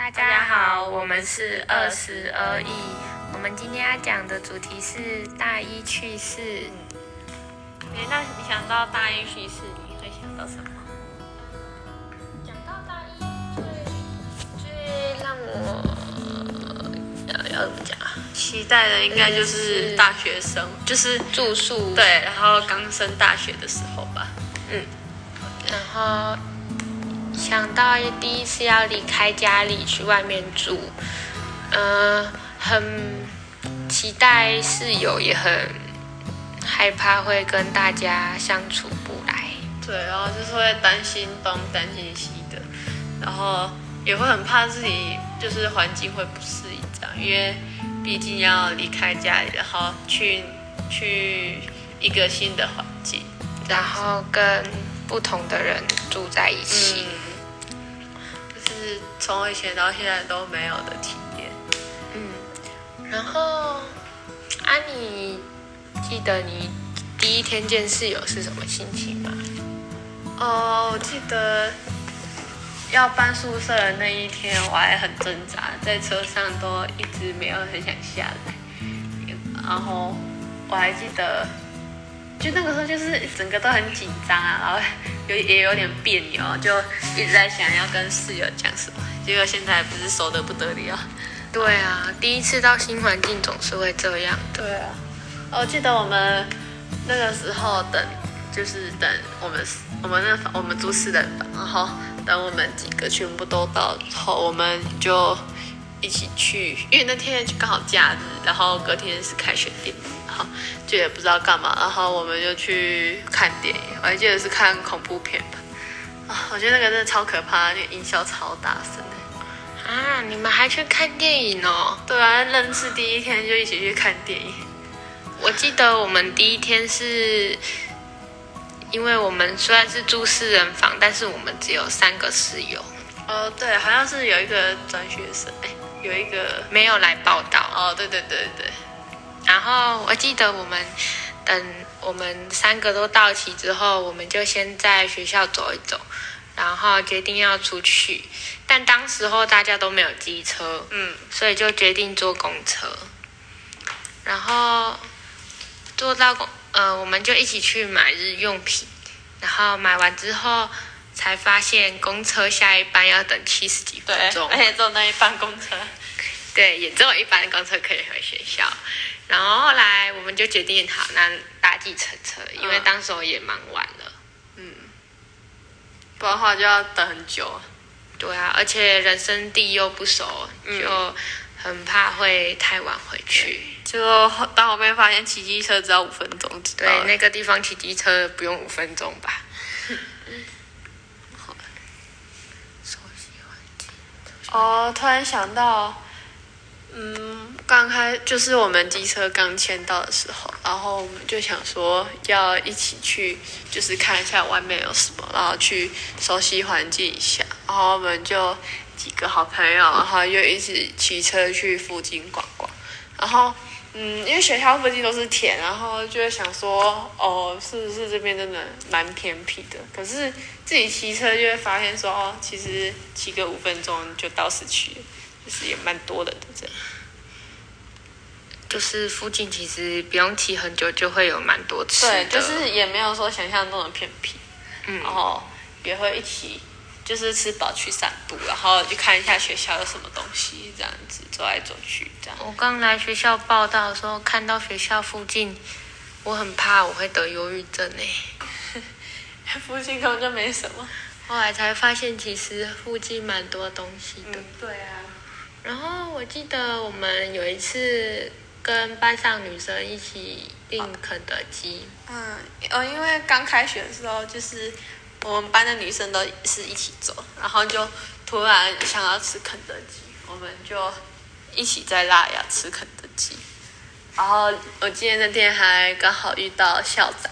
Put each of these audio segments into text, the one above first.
大家好，我们是二十而已。我们今天要讲的主题是大一趣事。哎，那你想到大一趣事，你会想到什么？讲到大一，最最让我要要怎么讲啊？期待的应该就是大学生，就是住宿对，然后刚升大学的时候吧。嗯然后想到第一次要离开家里去外面住，呃，很期待室友，也很害怕会跟大家相处不来。对，然后就是会担心东担心西的，然后也会很怕自己就是环境会不适应这样，因为毕竟要离开家里，然后去去一个新的环境。然后跟不同的人住在一起。从以前到现在都没有的体验。嗯，然后啊，你记得你第一天见室友是什么心情吗？哦，我记得要搬宿舍的那一天，我还很挣扎，在车上都一直没有很想下来。然后我还记得，就那个时候就是整个都很紧张啊，然后有也有点别扭，就一直在想要跟室友讲什么。结果现在不是熟的不得了。对啊，第一次到新环境总是会这样。对啊，我记得我们那个时候等，就是等我们我们那房我们住四人房，然后等我们几个全部都到之后，我们就一起去，因为那天刚好假日，然后隔天是开学典礼，然后就也不知道干嘛，然后我们就去看电影，我还记得是看恐怖片吧。啊，我觉得那个真的超可怕，那个音效超大声的。啊，你们还去看电影哦？对啊，认识第一天就一起去看电影。我记得我们第一天是，因为我们虽然是住四人房，但是我们只有三个室友，哦，对，好像是有一个转学生，哎，有一个没有来报道。哦，对对对对，然后我记得我们等我们三个都到齐之后，我们就先在学校走一走，然后决定要出去。但当时候大家都没有机车，嗯，所以就决定坐公车。然后坐到公，呃，我们就一起去买日用品。然后买完之后，才发现公车下一班要等七十几分，钟。而且坐那一班公车，对，也只有一班公车可以回学校。然后后来我们就决定好，那搭计程车，因为嗯当时候也蛮晚了。嗯不然的话就要等很久。对啊，而且人生地又不熟，嗯就很怕会太晚回去。就到后面发现骑机车只要五分钟，对，那个地方骑机车不用五分钟吧？熟悉环境。哦，突然想到，嗯，刚开就是我们机车刚签到的时候，然后我们就想说要一起去，就是看一下外面有什么，然后去熟悉环境一下。然后我们就几个好朋友，然后又一起骑车去附近逛逛。然后，嗯，因为学校附近都是田，然后就会想说，哦，是不是这边真的蛮偏僻的？可是自己骑车就会发现说，哦，其实骑个五分钟就到市区，就是也蛮多人的这样。就是附近其实不用骑很久，就会有蛮多吃的。对，就是也没有说想象中的偏僻，嗯然后也会一起就是吃饱去散步，然后去看一下学校有什么东西，这样子走来走去这样。我刚来学校报道的时候，看到学校附近，我很怕我会得忧郁症诶。附近根本就没什么。后来才发现，其实附近蛮多东西的。对啊。然后我记得我们有一次跟班上女生一起订肯德基，嗯，呃，因为刚开学的时候，就是我们班的女生都是一起走，然后就突然想要吃肯德基，我们就一起在拉雅吃肯德基。然后我记得那天还刚好遇到校长，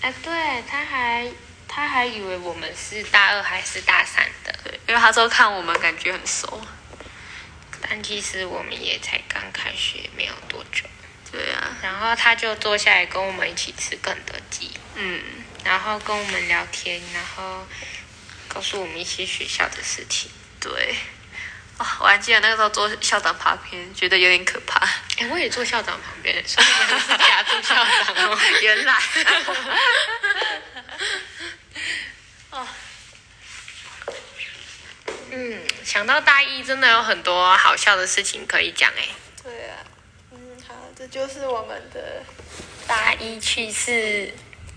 哎，对，他还他还以为我们是大二还是大三的，对，因为他说看我们感觉很熟。但其实我们也才刚开学没有多久。对啊，然后他就坐下来跟我们一起吃肯德基，嗯，然后跟我们聊天，然后告诉我们一些学校的事情。对。啊、我还记得那个时候坐校长旁边，觉得有点可怕。哎，我也坐校长旁边，所以你们是夹住校长哦。原来，哦，嗯，想到大一真的有很多好笑的事情可以讲哎。对啊，嗯，好，这就是我们的大一去世